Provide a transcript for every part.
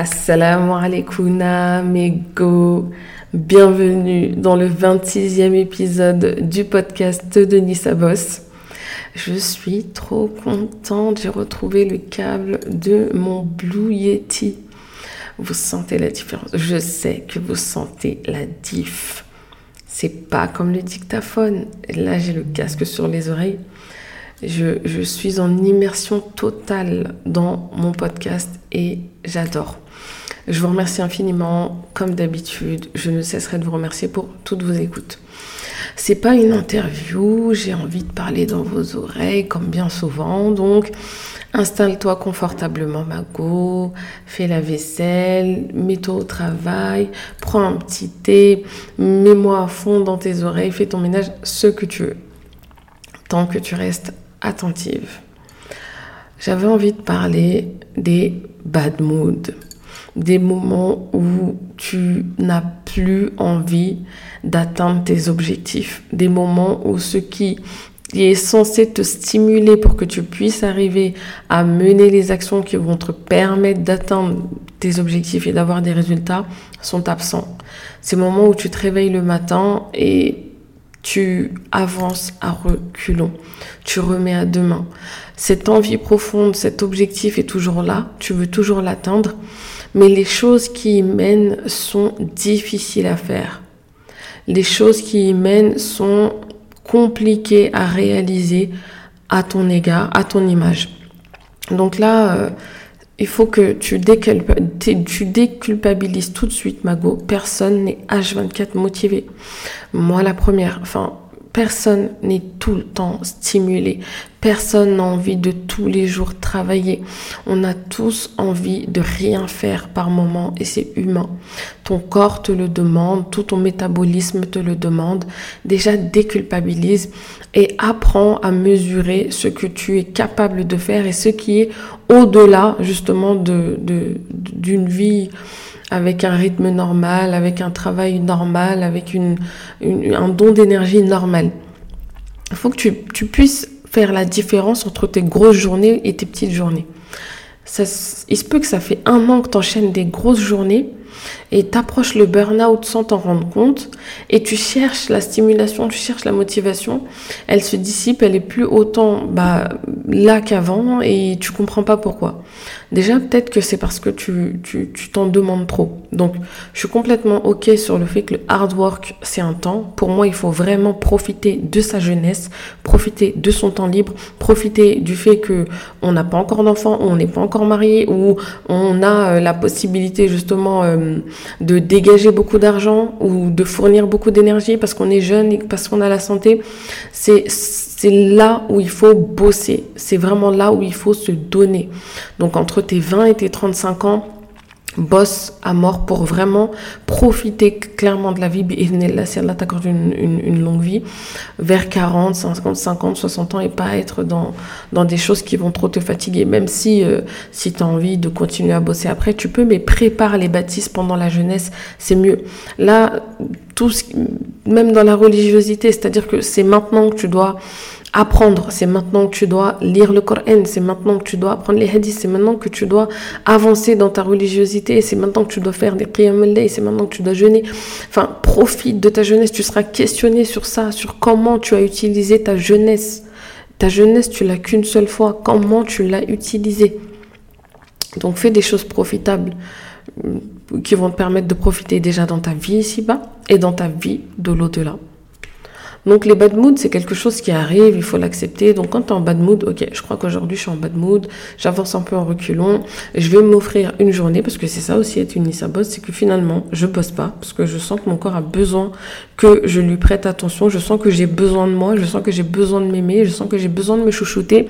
Assalamu alaikum, Bienvenue dans le 26e épisode du podcast de Nissa Boss. Je suis trop contente, j'ai retrouvé le câble de mon Blue Yeti. Vous sentez la différence Je sais que vous sentez la diff. C'est pas comme le dictaphone. Là, j'ai le casque sur les oreilles. Je, je, suis en immersion totale dans mon podcast et j'adore. Je vous remercie infiniment, comme d'habitude. Je ne cesserai de vous remercier pour toutes vos écoutes. C'est pas une interview, j'ai envie de parler dans vos oreilles, comme bien souvent. Donc, installe-toi confortablement, Mago, fais la vaisselle, mets-toi au travail, prends un petit thé, mets-moi à fond dans tes oreilles, fais ton ménage, ce que tu veux. Tant que tu restes attentive. J'avais envie de parler des bad moods des moments où tu n'as plus envie d'atteindre tes objectifs, des moments où ce qui est censé te stimuler pour que tu puisses arriver à mener les actions qui vont te permettre d'atteindre tes objectifs et d'avoir des résultats sont absents. Ces moments où tu te réveilles le matin et tu avances à reculons, tu remets à demain. Cette envie profonde, cet objectif est toujours là, tu veux toujours l'atteindre, mais les choses qui y mènent sont difficiles à faire. Les choses qui y mènent sont compliquées à réaliser à ton égard, à ton image. Donc là, euh, il faut que tu, tu déculpabilises tout de suite, Mago. Personne n'est H24 motivé. Moi, la première. Enfin, Personne n'est tout le temps stimulé. Personne n'a envie de tous les jours travailler. On a tous envie de rien faire par moment et c'est humain. Ton corps te le demande, tout ton métabolisme te le demande. Déjà déculpabilise et apprends à mesurer ce que tu es capable de faire et ce qui est au-delà justement d'une vie avec un rythme normal, avec un travail normal, avec un don d'énergie normal. Il faut que tu, puisses faire la différence entre tes grosses journées et tes petites journées. Il se peut que ça fait un an que tu enchaînes des grosses journées et t'approches le burn-out sans t'en rendre compte et tu cherches la stimulation, tu cherches la motivation, elle se dissipe, elle est plus autant bah, là qu'avant et tu comprends pas pourquoi. Déjà, peut-être que c'est parce que tu t'en tu, demandes trop. Donc, je suis complètement OK sur le fait que le hard work, c'est un temps. Pour moi, il faut vraiment profiter de sa jeunesse, profiter de son temps libre, profiter du fait que on n'a pas encore d'enfant, on n'est pas encore marié, ou on a euh, la possibilité justement euh, de dégager beaucoup d'argent ou de fournir beaucoup d'énergie parce qu'on est jeune et parce qu'on a la santé. C'est c'est là où il faut bosser. C'est vraiment là où il faut se donner. Donc entre tes 20 et tes 35 ans, bosse à mort pour vraiment profiter clairement de la vie. Et là, si Allah t'accorde une, une, longue vie, vers 40, 50, 50, 60 ans et pas être dans, dans des choses qui vont trop te fatiguer. Même si, euh, si tu as envie de continuer à bosser après, tu peux, mais prépare les bâtisses pendant la jeunesse, c'est mieux. Là, tout ce, même dans la religiosité, c'est-à-dire que c'est maintenant que tu dois apprendre, c'est maintenant que tu dois lire le Coran, c'est maintenant que tu dois apprendre les hadiths, c'est maintenant que tu dois avancer dans ta religiosité, c'est maintenant que tu dois faire des prières c'est maintenant que tu dois jeûner. Enfin, profite de ta jeunesse, tu seras questionné sur ça, sur comment tu as utilisé ta jeunesse. Ta jeunesse, tu l'as qu'une seule fois, comment tu l'as utilisée. Donc fais des choses profitables euh, qui vont te permettre de profiter déjà dans ta vie ici-bas et dans ta vie de l'au-delà. Donc les bad moods, c'est quelque chose qui arrive, il faut l'accepter. Donc quand tu es en bad mood, ok, je crois qu'aujourd'hui je suis en bad mood, j'avance un peu en reculons, je vais m'offrir une journée, parce que c'est ça aussi être une Nissa Boss, c'est que finalement je bosse pas, parce que je sens que mon corps a besoin que je lui prête attention, je sens que j'ai besoin de moi, je sens que j'ai besoin de m'aimer, je sens que j'ai besoin de me chouchouter.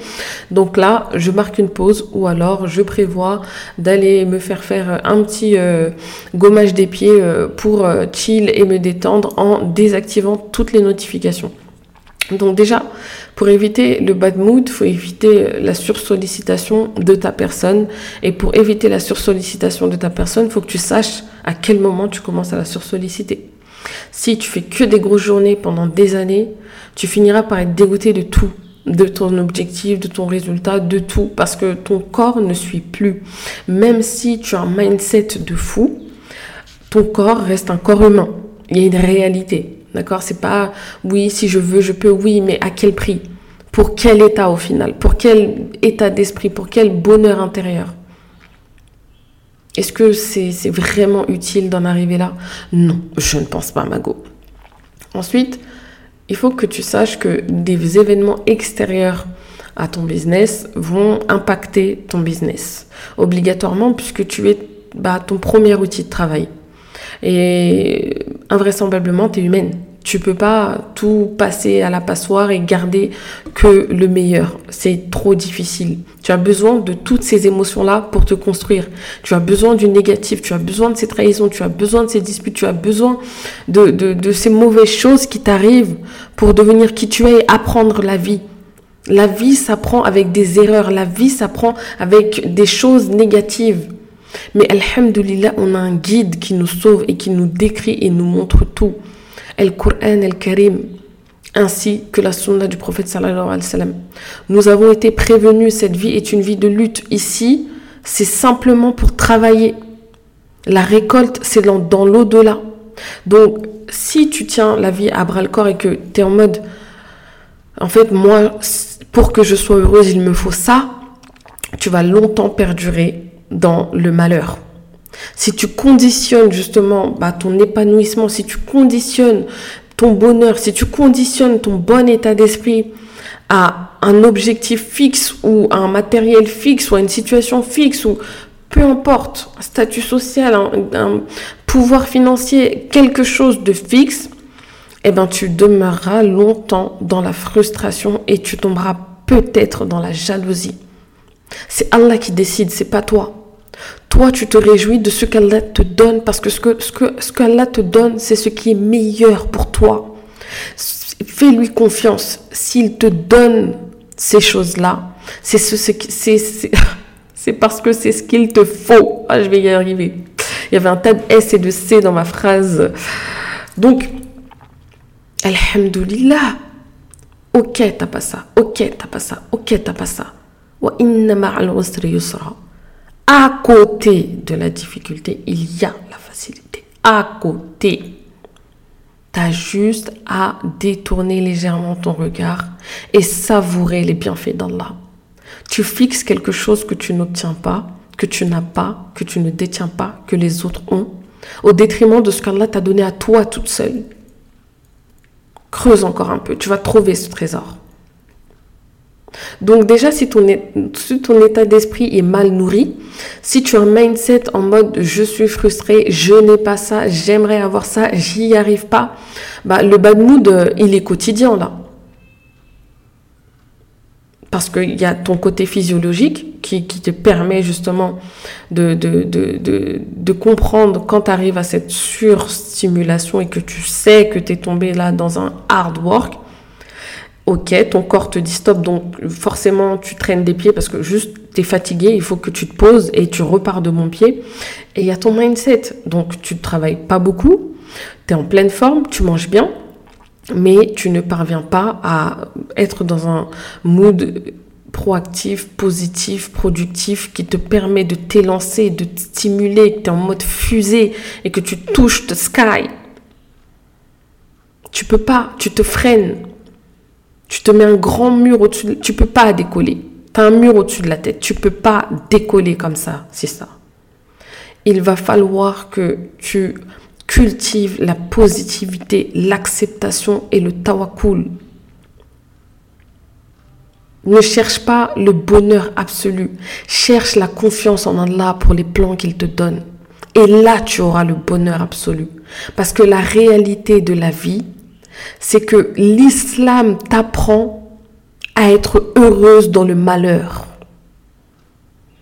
Donc là, je marque une pause, ou alors je prévois d'aller me faire faire un petit euh, gommage des pieds euh, pour euh, chill et me détendre en désactivant toutes les notifications donc déjà, pour éviter le bad mood, faut éviter la sursollicitation de ta personne. Et pour éviter la sursollicitation de ta personne, faut que tu saches à quel moment tu commences à la sursolliciter. Si tu fais que des grosses journées pendant des années, tu finiras par être dégoûté de tout. de ton objectif, de ton résultat, de tout, parce que ton corps ne suit plus. Même si tu as un mindset de fou, ton corps reste un corps humain. Il y a une réalité, d'accord? C'est pas oui, si je veux, je peux, oui, mais à quel prix? Pour quel état au final? Pour quel état d'esprit? Pour quel bonheur intérieur? Est-ce que c'est vraiment utile d'en arriver là? Non, je ne pense pas, Mago. Ensuite, il faut que tu saches que des événements extérieurs à ton business vont impacter ton business. Obligatoirement puisque tu es bah, ton premier outil de travail. Et invraisemblablement, tu es humaine. Tu peux pas tout passer à la passoire et garder que le meilleur. C'est trop difficile. Tu as besoin de toutes ces émotions-là pour te construire. Tu as besoin du négatif, tu as besoin de ces trahisons, tu as besoin de ces disputes, tu as besoin de, de, de ces mauvaises choses qui t'arrivent pour devenir qui tu es et apprendre la vie. La vie s'apprend avec des erreurs, la vie s'apprend avec des choses négatives. Mais Alhamdulillah, on a un guide qui nous sauve et qui nous décrit et nous montre tout. El Coran El Karim, ainsi que la sunna du prophète sallallahu alayhi wa sallam. Nous avons été prévenus, cette vie est une vie de lutte. Ici, c'est simplement pour travailler. La récolte, c'est dans, dans l'au-delà. Donc, si tu tiens la vie à bras le corps et que tu es en mode, en fait, moi, pour que je sois heureuse, il me faut ça, tu vas longtemps perdurer dans le malheur. Si tu conditionnes justement bah, ton épanouissement, si tu conditionnes ton bonheur, si tu conditionnes ton bon état d'esprit à un objectif fixe ou à un matériel fixe ou à une situation fixe ou peu importe, un statut social, un, pouvoir financier, quelque chose de fixe, eh ben tu demeureras longtemps dans la frustration et tu tomberas peut-être dans la jalousie. C'est Allah qui décide, c'est pas toi. Toi, tu te réjouis de ce qu'Allah te donne parce que ce que ce que ce qu'Allah te donne, c'est ce qui est meilleur pour toi. Fais-lui confiance. S'il te donne ces choses-là, c'est ce, c'est parce que c'est ce qu'il te faut. Ah, je vais y arriver. Il y avait un tas de S et de C dans ma phrase. Donc, Alhamdulillah. Ok, t'as pas ça. Ok, t'as pas ça. Ok, t'as pas ça. Wa inna ma'al yusra à côté de la difficulté, il y a la facilité. À côté. Tu as juste à détourner légèrement ton regard et savourer les bienfaits d'Allah. Tu fixes quelque chose que tu n'obtiens pas, que tu n'as pas, que tu ne détiens pas, que les autres ont, au détriment de ce qu'Allah t'a donné à toi toute seule. Creuse encore un peu, tu vas trouver ce trésor. Donc déjà, si ton, état d'esprit est mal nourri, si tu as un mindset en mode je suis frustré, je n'ai pas ça, j'aimerais avoir ça, j'y arrive pas, bah, le bad mood, euh, il est quotidien là. Parce qu'il y a ton côté physiologique qui, te permet justement de, de comprendre quand tu arrives à cette surstimulation et que tu sais que tu es tombé là dans un hard work ok, ton corps te dit stop, donc forcément tu traînes des pieds parce que juste tu es fatigué, il faut que tu te poses et tu repars de mon pied. Et il y a ton mindset, donc tu ne travailles pas beaucoup, tu es en pleine forme, tu manges bien, mais tu ne parviens pas à être dans un mood proactif, positif, productif qui te permet de t'élancer, de te stimuler, que tu es en mode fusée et que tu touches the sky. Tu peux pas, tu te freines. Tu te mets un grand mur au-dessus, tu peux pas décoller. Tu as un mur au-dessus de la tête, tu peux pas décoller comme ça, c'est ça. Il va falloir que tu cultives la positivité, l'acceptation et le tawakul. Ne cherche pas le bonheur absolu. Cherche la confiance en Allah pour les plans qu'il te donne. Et là, tu auras le bonheur absolu. Parce que la réalité de la vie, c'est que l'islam t'apprend à être heureuse dans le malheur.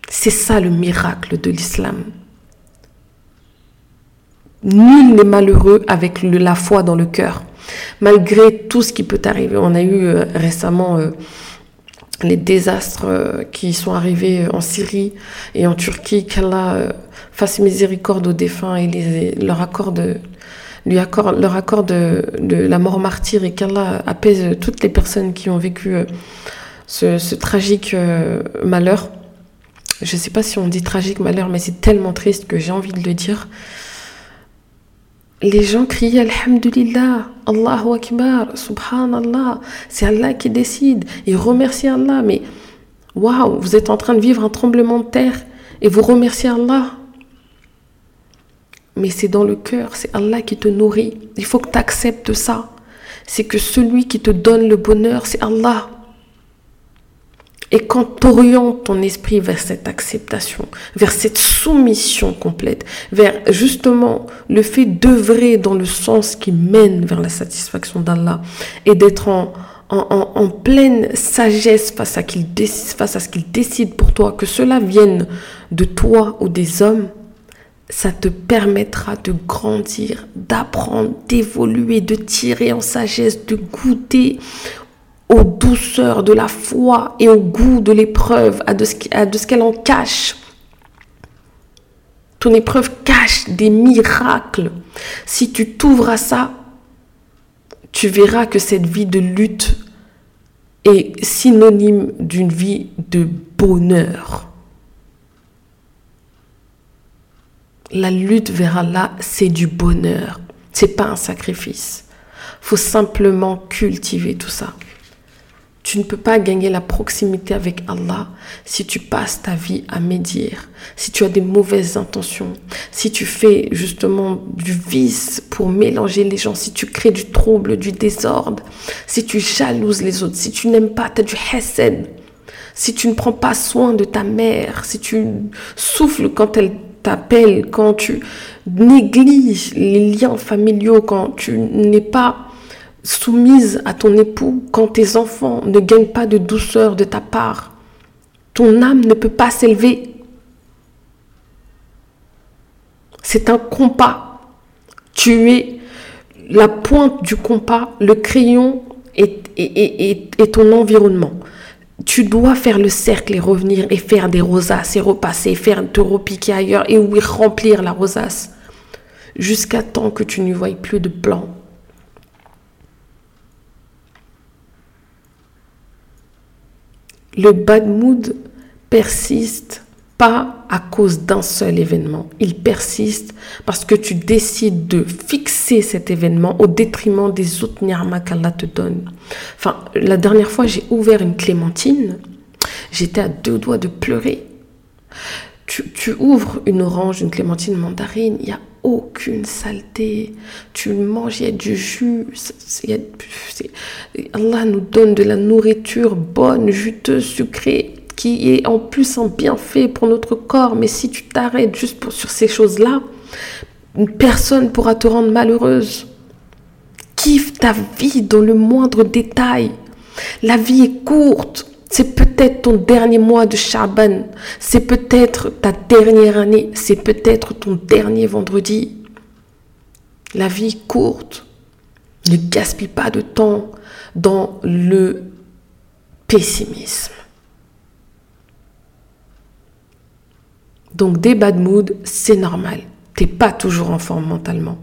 C'est ça le miracle de l'islam. Nul n'est malheureux avec la foi dans le cœur, malgré tout ce qui peut arriver. On a eu euh, récemment euh, les désastres euh, qui sont arrivés en Syrie et en Turquie, qu'Allah fasse miséricorde aux défunts et leur accorde lui leur accorde de, la mort martyre et qu'Allah apaise toutes les personnes qui ont vécu euh, ce, tragique euh, malheur. Je ne sais pas si on dit tragique malheur, mais c'est tellement triste que j'ai envie de le dire. Les gens crient Alhamdulillah, Allahu Akbar, Subhanallah. C'est Allah qui décide. Ils remercient Allah. Mais waouh, vous êtes en train de vivre un tremblement de terre et vous remerciez Allah. Mais c'est dans le cœur, c'est Allah qui te nourrit. Il faut que tu acceptes ça. C'est que celui qui te donne le bonheur, c'est Allah. Et quand tu orientes ton esprit vers cette acceptation, vers cette soumission complète, vers justement le fait d'œuvrer dans le sens qui mène vers la satisfaction d'Allah et d'être en, pleine sagesse face à ce qu'il décide pour toi, que cela vienne de toi ou des hommes, ça te permettra de grandir, d'apprendre, d'évoluer, de tirer en sagesse, de goûter aux douceurs de la foi et au goût de l'épreuve, à de ce qu'elle en cache. Ton épreuve cache des miracles. Si tu t'ouvres à ça, tu verras que cette vie de lutte est synonyme d'une vie de bonheur. La lutte vers Allah, c'est du bonheur. C'est pas un sacrifice. Faut simplement cultiver tout ça. Tu ne peux pas gagner la proximité avec Allah si tu passes ta vie à médire, si tu as des mauvaises intentions, si tu fais justement du vice pour mélanger les gens, si tu crées du trouble, du désordre, si tu jalouses les autres, si tu n'aimes pas, tu as du hesed, si tu ne prends pas soin de ta mère, si tu souffles quand elle quand tu négliges les liens familiaux, quand tu n'es pas soumise à ton époux, quand tes enfants ne gagnent pas de douceur de ta part, ton âme ne peut pas s'élever. C'est un compas. Tu es la pointe du compas, le crayon et, ton environnement. Tu dois faire le cercle et revenir et faire des rosaces et repasser, faire te repiquer ailleurs et oui, remplir la rosace jusqu'à temps que tu ne voies plus de blanc Le bad mood persiste pas à cause d'un seul événement. Il persiste parce que tu décides de cet événement au détriment des autres ni'ma qu'Allah te donne. Enfin, la dernière fois, j'ai ouvert une clémentine. J'étais à deux doigts de pleurer. Tu, ouvres une orange, une clémentine mandarine, il y a aucune saleté. Tu manges, il y a du jus. Allah nous donne de la nourriture bonne, juteuse, sucrée, qui est en plus un bienfait pour notre corps. Mais si tu t'arrêtes juste sur ces choses-là, personne pourra te rendre malheureuse. Kiffe ta vie dans le moindre détail. La vie est courte. C'est peut-être ton dernier mois de Shaban. C'est peut-être ta dernière année. C'est peut-être ton dernier vendredi. La vie est courte. Ne gaspille pas de temps dans le pessimisme. Donc des bad moods, c'est normal. T'es pas toujours en forme mentalement.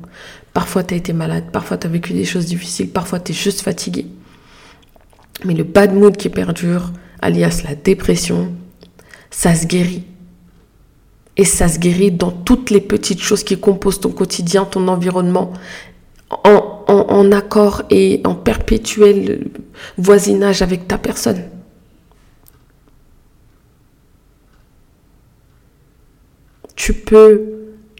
Parfois tu as été malade, parfois tu as vécu des choses difficiles, parfois tu es juste fatigué. Mais le bad mood qui perdure, alias la dépression, ça se guérit. Et ça se guérit dans toutes les petites choses qui composent ton quotidien, ton environnement, en, en accord et en perpétuel voisinage avec ta personne. Tu peux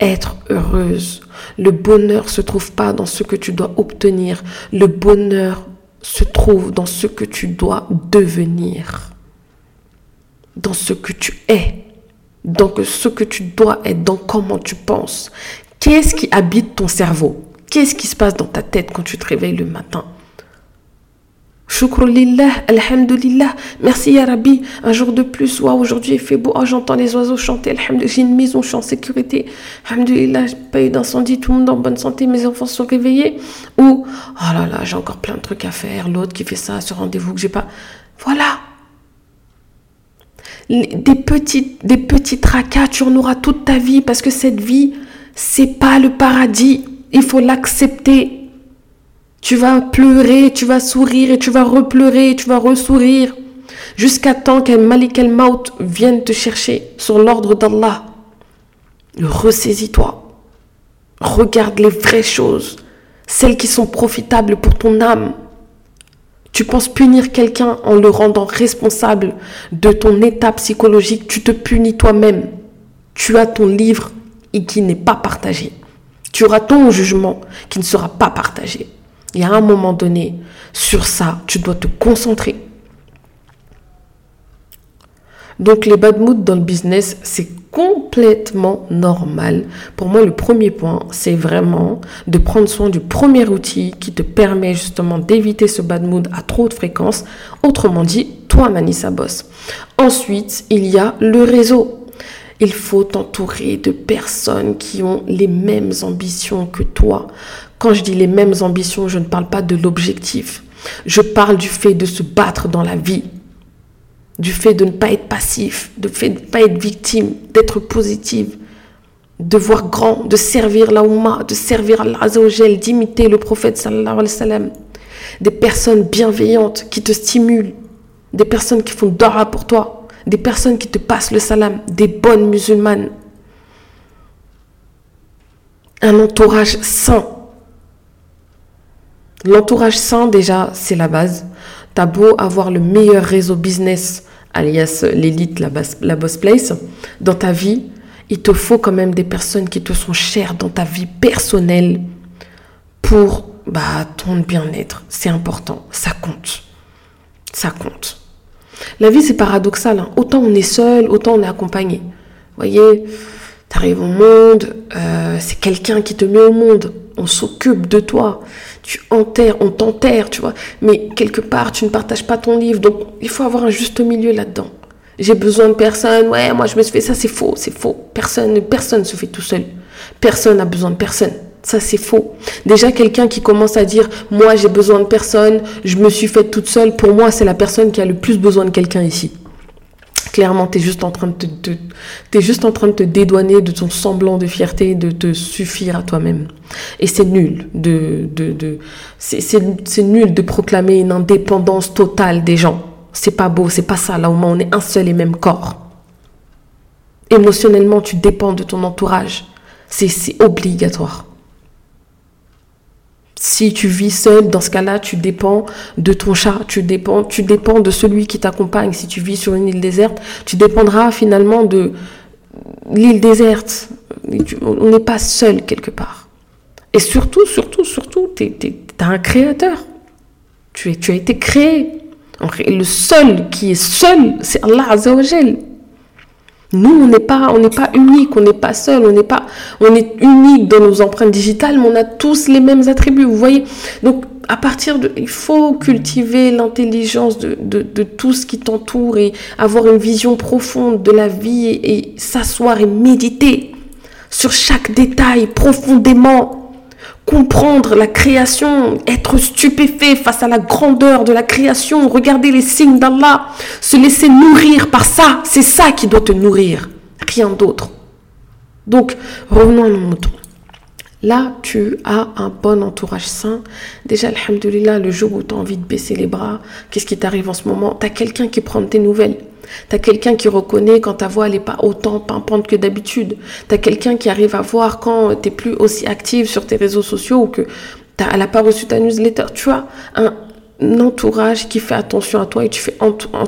être heureuse. Le bonheur se trouve pas dans ce que tu dois obtenir. Le bonheur se trouve dans ce que tu dois devenir, dans ce que tu es, dans ce que tu dois être, dans comment tu penses. Qu'est-ce qui habite ton cerveau? Qu'est-ce qui se passe dans ta tête quand tu te réveilles le matin? Shukr alhamdulillah, merci ya un jour de plus, aujourd'hui il fait beau, oh, j'entends les oiseaux chanter, alhamdulillah, j'ai une maison, je suis en sécurité, alhamdulillah, j'ai pas eu d'incendie, tout le monde en bonne santé, mes enfants sont réveillés, ou, oh là là, j'ai encore plein de trucs à faire, l'autre qui fait ça, ce rendez-vous que j'ai pas, voilà. Des petits, des tracas, tu en auras toute ta vie, parce que cette vie, c'est pas le paradis, il faut l'accepter. Tu vas pleurer, tu vas sourire et tu vas repleurer, tu vas ressourire. Jusqu'à temps qu'un Malik el-Maut vienne te chercher sur l'ordre d'Allah. Ressaisis-toi. Regarde les vraies choses, celles qui sont profitables pour ton âme. Tu penses punir quelqu'un en le rendant responsable de ton état psychologique, tu te punis toi-même. Tu as ton livre et qui n'est pas partagé. Tu auras ton jugement qui ne sera pas partagé. Et à un moment donné, sur ça, tu dois te concentrer. Donc les bad moods dans le business, c'est complètement normal. Pour moi, le premier point, c'est vraiment de prendre soin du premier outil qui te permet justement d'éviter ce bad mood à trop de fréquence. Autrement dit, toi, Manissa Boss. Ensuite, il y a le réseau. Il faut t'entourer de personnes qui ont les mêmes ambitions que toi. Quand je dis les mêmes ambitions, je ne parle pas de l'objectif. Je parle du fait de se battre dans la vie, du fait de ne pas être passif, du fait de ne pas être victime, d'être positive, de voir grand, de servir la Oumma, de servir Allah d'imiter le prophète sallallahu alayhi wa. Des personnes bienveillantes qui te stimulent, des personnes qui font dara pour toi, des personnes qui te passent le salam, des bonnes musulmanes. Un entourage sain. L'entourage sain, déjà, c'est la base. T'as beau avoir le meilleur réseau business, alias l'élite, la, boss place, dans ta vie, il te faut quand même des personnes qui te sont chères dans ta vie personnelle pour bah, ton bien-être. C'est important, ça compte. Ça compte. La vie, c'est paradoxal. Hein. Autant on est seul, autant on est accompagné. Vous voyez, tu arrives au monde, euh, c'est quelqu'un qui te met au monde. On s'occupe de toi tu enterres, on t'enterre, tu vois. Mais quelque part, tu ne partages pas ton livre. Donc, il faut avoir un juste milieu là-dedans. J'ai besoin de personne. Ouais, moi, je me suis fait ça, c'est faux, c'est faux. Personne, personne se fait tout seul. Personne n'a besoin de personne. Ça, c'est faux. Déjà, quelqu'un qui commence à dire, moi, j'ai besoin de personne, je me suis faite toute seule, pour moi, c'est la personne qui a le plus besoin de quelqu'un ici. Clairement, tu es juste en train de te, juste en train de te dédouaner de ton semblant de fierté, de te suffire à toi-même. Et c'est nul de, de, de c'est nul de proclamer une indépendance totale des gens. C'est pas beau, c'est pas ça. Là, au moins, on est un seul et même corps. Émotionnellement, tu dépends de ton entourage. C'est obligatoire. Si tu vis seul, dans ce cas-là, tu dépends de ton chat, tu dépends, tu dépends de celui qui t'accompagne. Si tu vis sur une île déserte, tu dépendras finalement de l'île déserte. On n'est pas seul quelque part. Et surtout, surtout, surtout, tu as un créateur. Tu, es, tu as été créé. Le seul qui est seul, c'est Allah Azzawajal. Nous, on n'est pas, on n'est pas unique, on n'est pas seul, on n'est pas, on est unique dans nos empreintes digitales, mais on a tous les mêmes attributs. Vous voyez Donc, à partir de, il faut cultiver l'intelligence de, de, tout ce qui t'entoure et avoir une vision profonde de la vie et s'asseoir et méditer sur chaque détail profondément comprendre la création, être stupéfait face à la grandeur de la création, regarder les signes d'Allah, se laisser nourrir par ça, c'est ça qui doit te nourrir, rien d'autre. Donc, revenons à nos moutons. Là, tu as un bon entourage sain. Déjà, alhamdulillah, le jour où tu as envie de baisser les bras, qu'est-ce qui t'arrive en ce moment? Tu as quelqu'un qui prend tes nouvelles. Tu as quelqu'un qui reconnaît quand ta voix n'est pas autant pimpante que d'habitude. Tu as quelqu'un qui arrive à voir quand tu n'es plus aussi active sur tes réseaux sociaux ou que elle n'a pas reçu ta newsletter. Tu as un, entourage qui fait attention à toi et tu fais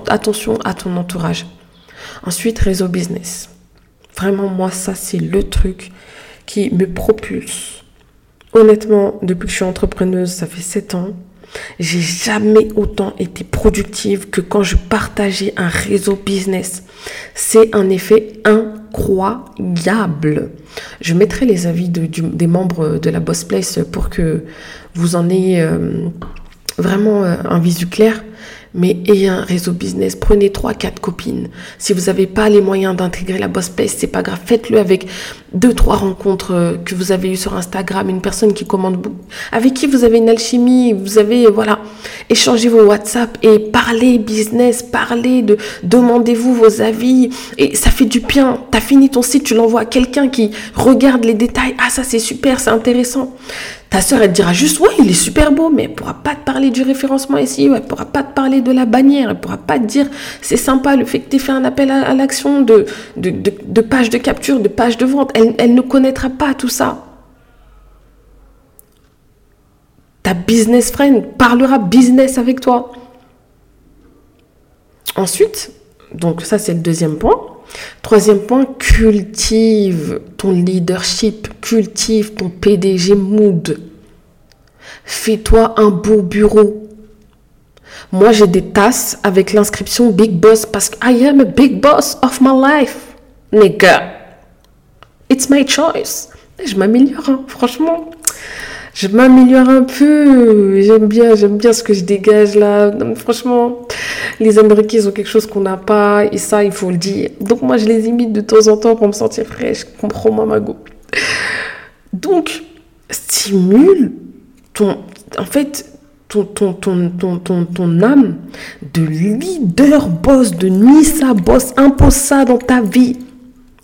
attention à ton entourage. Ensuite, réseau business. Vraiment, moi, ça, c'est le truc qui me propulse. Honnêtement, depuis que je suis entrepreneuse, ça fait 7 ans, j'ai jamais autant été productive que quand je partageais un réseau business. C'est un effet incroyable. Je mettrai les avis des membres de la Boss Place pour que vous en ayez euh, vraiment euh, un visu clair mais ayez un réseau business. Prenez trois, quatre copines. Si vous n'avez pas les moyens d'intégrer la boss place, c'est pas grave. Faites-le avec deux, trois rencontres euh, que vous avez eues sur Instagram, une personne qui commande beaucoup, avec qui vous avez une alchimie, vous avez, voilà, échangez vos WhatsApp et parlez business, parlez de, demandez-vous vos avis et ça fait du bien. T'as fini ton site, tu l'envoies à quelqu'un qui regarde les détails. Ah, ça c'est super, c'est intéressant Ta sœur, elle dira juste, ouais, il est super beau, mais elle pourra pas te parler du référencement ici, elle pourra pas te parler de la bannière, elle pourra pas te dire, c'est sympa le fait que tu aies fait un appel à, l'action de, de, de, page de capture, de page de vente. Elle, elle ne connaîtra pas tout ça. Ta business friend parlera business avec toi. Ensuite, donc ça c'est le deuxième point. Troisième point, cultive ton leadership, cultive ton PDG mood. Fais-toi un beau bureau. Moi, j'ai des tasses avec l'inscription Big Boss parce que I am a big boss of my life. Nigga. It's my choice. Je m'améliore, hein, franchement je m'améliore un peu. J'aime bien, j'aime bien ce que je dégage là. franchement, les Américains, ils ont quelque chose qu'on n'a pas. Et ça, il faut le dire. Donc, moi, je les imite de temps en temps pour me sentir fraîche. Comprends-moi, Mago. Donc, stimule ton. En fait, ton, ton, ton, ton, ton, âme de leader boss, de Nissa boss. Impose ça dans ta vie.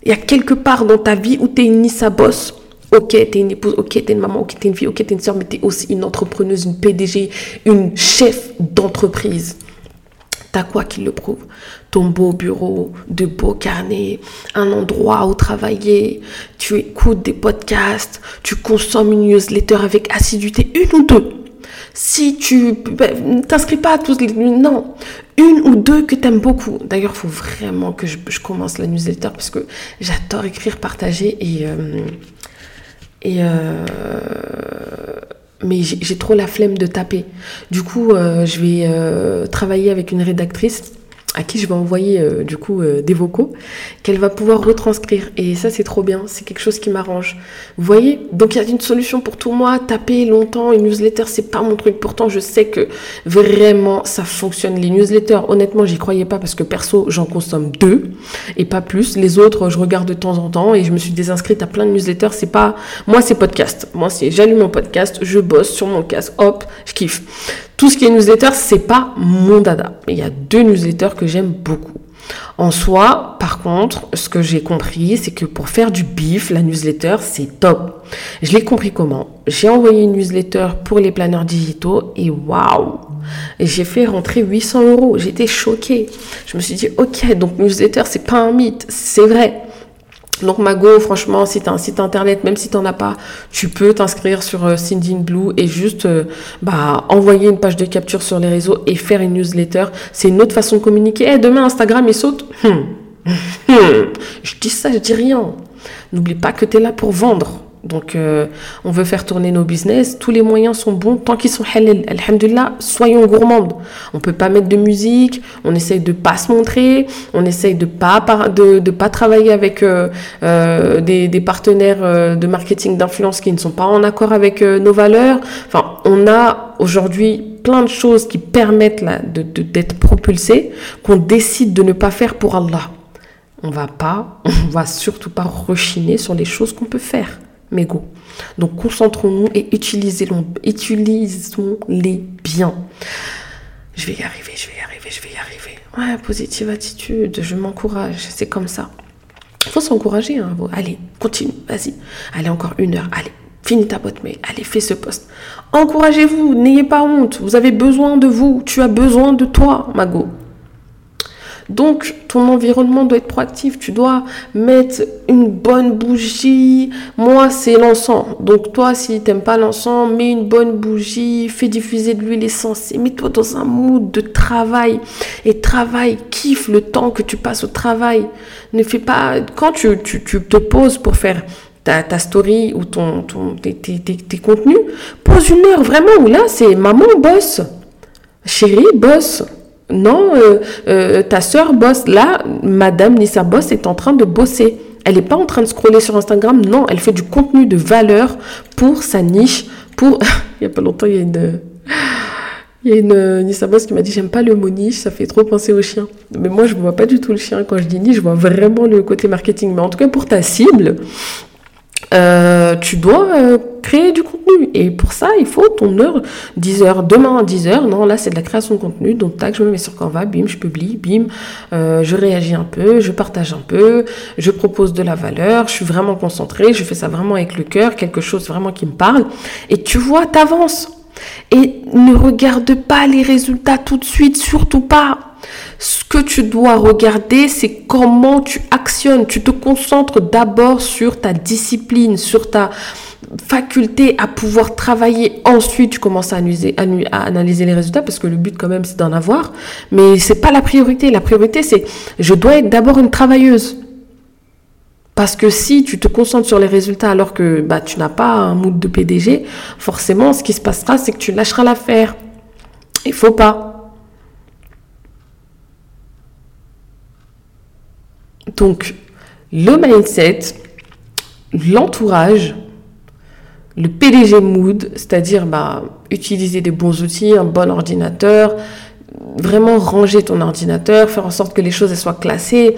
Il y a quelque part dans ta vie où tu es une Nissa boss Ok, t'es une épouse, ok, t'es une maman, ok, t'es une fille, ok, t'es une soeur, mais t'es aussi une entrepreneuse, une PDG, une chef d'entreprise. T'as quoi qui le prouve? Ton beau bureau, de beaux carnets, un endroit où travailler, tu écoutes des podcasts, tu consommes une newsletter avec assiduité, une ou deux. Si tu ben, t'inscris pas à tous les... Non, une ou deux que tu aimes beaucoup. D'ailleurs, il faut vraiment que je, commence la newsletter parce que j'adore écrire, partager et... Euh, et euh, mais j'ai trop la flemme de taper. Du coup, euh, je vais euh, travailler avec une rédactrice à qui je vais envoyer euh, du coup euh, des vocaux qu'elle va pouvoir retranscrire. Et ça c'est trop bien. C'est quelque chose qui m'arrange. Vous voyez donc il y a une solution pour tout moi. Taper longtemps une newsletter c'est pas mon truc. Pourtant je sais que vraiment ça fonctionne. Les newsletters honnêtement j'y croyais pas parce que perso j'en consomme deux et pas plus. Les autres je regarde de temps en temps et je me suis désinscrite à plein de newsletters. C'est pas moi c'est podcast. Moi c'est j'allume mon podcast je bosse sur mon casque hop je kiffe tout ce qui est newsletter, c'est pas mon dada. Il y a deux newsletters que j'aime beaucoup. En soi, par contre, ce que j'ai compris, c'est que pour faire du bif, la newsletter, c'est top. Je l'ai compris comment? J'ai envoyé une newsletter pour les planeurs digitaux et waouh J'ai fait rentrer 800 euros. J'étais choquée. Je me suis dit, ok, donc newsletter, c'est pas un mythe, c'est vrai. Donc Mago, franchement, si tu as un site internet, même si tu n'en as pas, tu peux t'inscrire sur euh, Blue et juste euh, bah, envoyer une page de capture sur les réseaux et faire une newsletter. C'est une autre façon de communiquer. Eh, demain, Instagram, il saute. Hmm. je dis ça, je dis rien. N'oublie pas que tu es là pour vendre. Donc, euh, on veut faire tourner nos business. Tous les moyens sont bons tant qu'ils sont halal. Alhamdulillah, soyons gourmandes. On peut pas mettre de musique. On essaye de pas se montrer. On essaye de pas de, de pas travailler avec euh, euh, des, des, partenaires de marketing d'influence qui ne sont pas en accord avec nos valeurs. Enfin, on a aujourd'hui plein de choses qui permettent là, de, d'être propulsés qu'on décide de ne pas faire pour Allah. On va pas, on va surtout pas rechiner sur les choses qu'on peut faire go. Donc concentrons-nous et utilisons-les bien. Je vais y arriver, je vais y arriver, je vais y arriver. Ouais, positive attitude, je m'encourage, c'est comme ça. Faut s'encourager. Hein. Allez, continue, vas-y. Allez, encore une heure. Allez, finis ta boîte mail. Allez, fais ce poste. Encouragez-vous, n'ayez pas honte. Vous avez besoin de vous. Tu as besoin de toi, Mago. Donc, ton environnement doit être proactif. Tu dois mettre une bonne bougie. Moi, c'est l'encens. Donc, toi, si tu n'aimes pas l'encens, mets une bonne bougie, fais diffuser de l'huile essentielle. Mets-toi dans un mood de travail. Et travail, kiffe le temps que tu passes au travail. Ne fais pas... Quand tu, te poses pour faire ta, ta, story ou ton, ton, tes, tes, contenus, pose une heure vraiment où là, c'est maman bosse. Chérie bosse. Non, euh, euh, ta soeur bosse. Là, Madame Nissa Boss est en train de bosser. Elle n'est pas en train de scroller sur Instagram. Non, elle fait du contenu de valeur pour sa niche. Pour... il n'y a pas longtemps, il y a une... Y a une euh, Nissa Boss qui m'a dit j'aime pas le mot niche, ça fait trop penser au chien. Mais moi je ne vois pas du tout le chien quand je dis niche, je vois vraiment le côté marketing. Mais en tout cas pour ta cible, tu dois créer du contenu. Et pour ça, il faut ton heure, 10 heures, demain à 10 heures. Non, là, c'est de la création de contenu. Donc, tac, je me mets sur Canva, bim, je publie, bim, euh, je réagis un peu, je partage un peu, je propose de la valeur, je suis vraiment concentrée, je fais ça vraiment avec le cœur, quelque chose vraiment qui me parle. Et tu vois, t'avances. Et ne regarde pas les résultats tout de suite, surtout pas. Ce que tu dois regarder, c'est comment tu actionnes. Tu te concentres d'abord sur ta discipline, sur ta faculté à pouvoir travailler. Ensuite, tu commences à analyser, les résultats parce que le but quand même, c'est d'en avoir. Mais c'est pas la priorité. La priorité, c'est je dois être d'abord une travailleuse. Parce que si tu te concentres sur les résultats alors que bah, tu n'as pas un mood de PDG, forcément, ce qui se passera, c'est que tu lâcheras l'affaire. Il faut pas. Donc, le mindset, l'entourage, le PDG mood, c'est-à-dire bah, utiliser des bons outils, un bon ordinateur, vraiment ranger ton ordinateur, faire en sorte que les choses soient classées,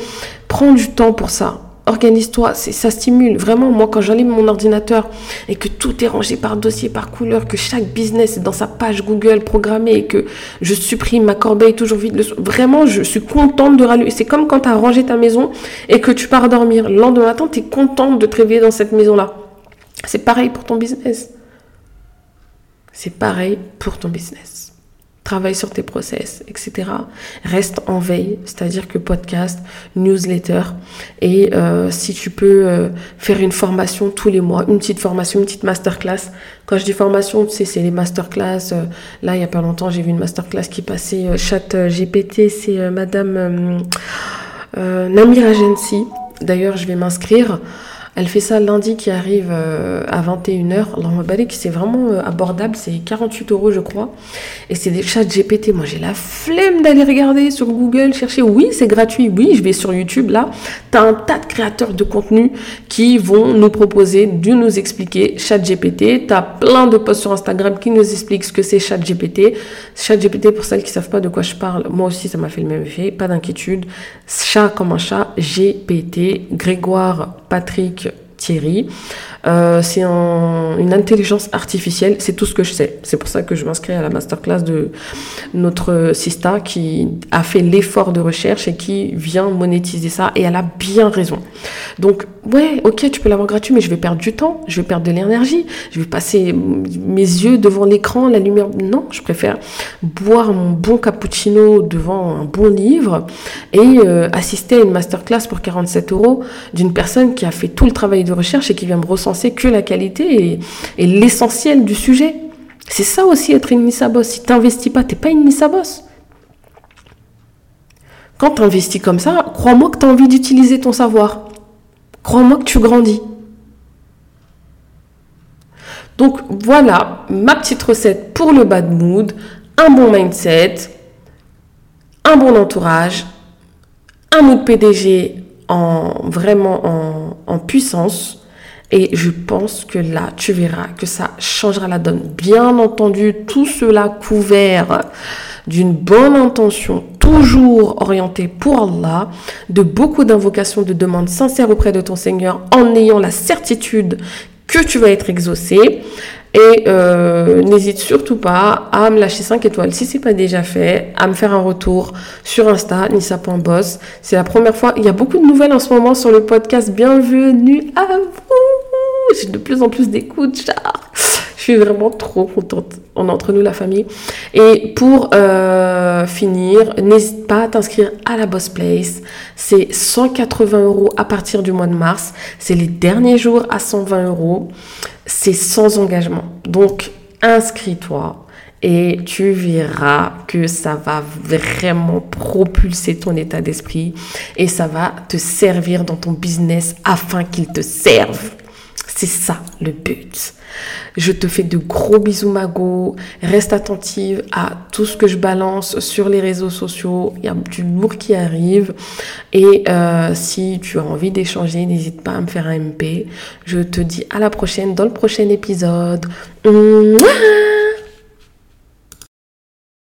prends du temps pour ça organise-toi, ça stimule. Vraiment, moi, quand j'allume mon ordinateur et que tout est rangé par dossier, par couleur, que chaque business est dans sa page Google programmée et que je supprime ma corbeille toujours vide, vraiment, je suis contente de rallumer. C'est comme quand tu as rangé ta maison et que tu pars dormir. Le lendemain matin, tu es contente de te réveiller dans cette maison-là. C'est pareil pour ton business. C'est pareil pour ton business travaille sur tes process, etc. Reste en veille, c'est-à-dire que podcast, newsletter, et euh, si tu peux euh, faire une formation tous les mois, une petite formation, une petite masterclass. Quand je dis formation, tu sais, c'est les masterclass. Euh, là, il y a pas longtemps, j'ai vu une masterclass qui passait chat GPT, c'est Madame Namira Agency. D'ailleurs, je vais m'inscrire. Elle fait ça lundi qui arrive euh, à 21h. Alors, que c'est vraiment euh, abordable. C'est 48 euros, je crois. Et c'est des chats GPT. Moi, j'ai la flemme d'aller regarder sur Google, chercher. Oui, c'est gratuit. Oui, je vais sur YouTube. Là, tu as un tas de créateurs de contenu qui vont nous proposer de nous expliquer chat GPT. Tu as plein de posts sur Instagram qui nous expliquent ce que c'est chat GPT. Chat GPT, pour celles qui savent pas de quoi je parle, moi aussi, ça m'a fait le même effet. Pas d'inquiétude. Chat comme un chat, GPT. Grégoire Patrick Thierry. Euh, c'est une intelligence artificielle, c'est tout ce que je sais. C'est pour ça que je m'inscris à la masterclass de notre Sista qui a fait l'effort de recherche et qui vient monétiser ça et elle a bien raison. Donc, ouais, ok, tu peux l'avoir gratuit, mais je vais perdre du temps, je vais perdre de l'énergie, je vais passer mes yeux devant l'écran, la lumière. Non, je préfère boire mon bon cappuccino devant un bon livre et euh, assister à une masterclass pour 47 euros d'une personne qui a fait tout le travail de recherche et qui vient me ressentir c'est que la qualité et, l'essentiel du sujet. C'est ça aussi être une Miss Boss. Si tu n'investis pas, tu n'es pas une Miss Boss. Quand tu investis comme ça, crois-moi que tu as envie d'utiliser ton savoir. Crois-moi que tu grandis. Donc voilà ma petite recette pour le bad mood, un bon mindset, un bon entourage, un mood PDG en vraiment en, en puissance et je pense que là, tu verras que ça changera la donne. Bien entendu, tout cela couvert d'une bonne intention, toujours orientée pour Allah, de beaucoup d'invocations, de demandes sincères auprès de ton Seigneur, en ayant la certitude que tu vas être exaucé. Et euh, n'hésite surtout pas à me lâcher 5 étoiles si c'est pas déjà fait, à me faire un retour sur Insta, nissa.boss. C'est la première fois. Il y a beaucoup de nouvelles en ce moment sur le podcast. Bienvenue à vous. J'ai de plus en plus d'écoutes, Je suis vraiment trop contente. On entre nous, la famille. Et pour euh, finir, n'hésite pas à t'inscrire à la Boss Place. C'est 180 euros à partir du mois de mars. C'est les derniers jours à 120 euros c'est sans engagement. Donc, inscris-toi et tu verras que ça va vraiment propulser ton état d'esprit et ça va te servir dans ton business afin qu'il te serve. C'est ça le but. Je te fais de gros bisous Mago. Reste attentive à tout ce que je balance sur les réseaux sociaux. Il y a du lourd qui arrive. Et euh, si tu as envie d'échanger, n'hésite pas à me faire un MP. Je te dis à la prochaine dans le prochain épisode.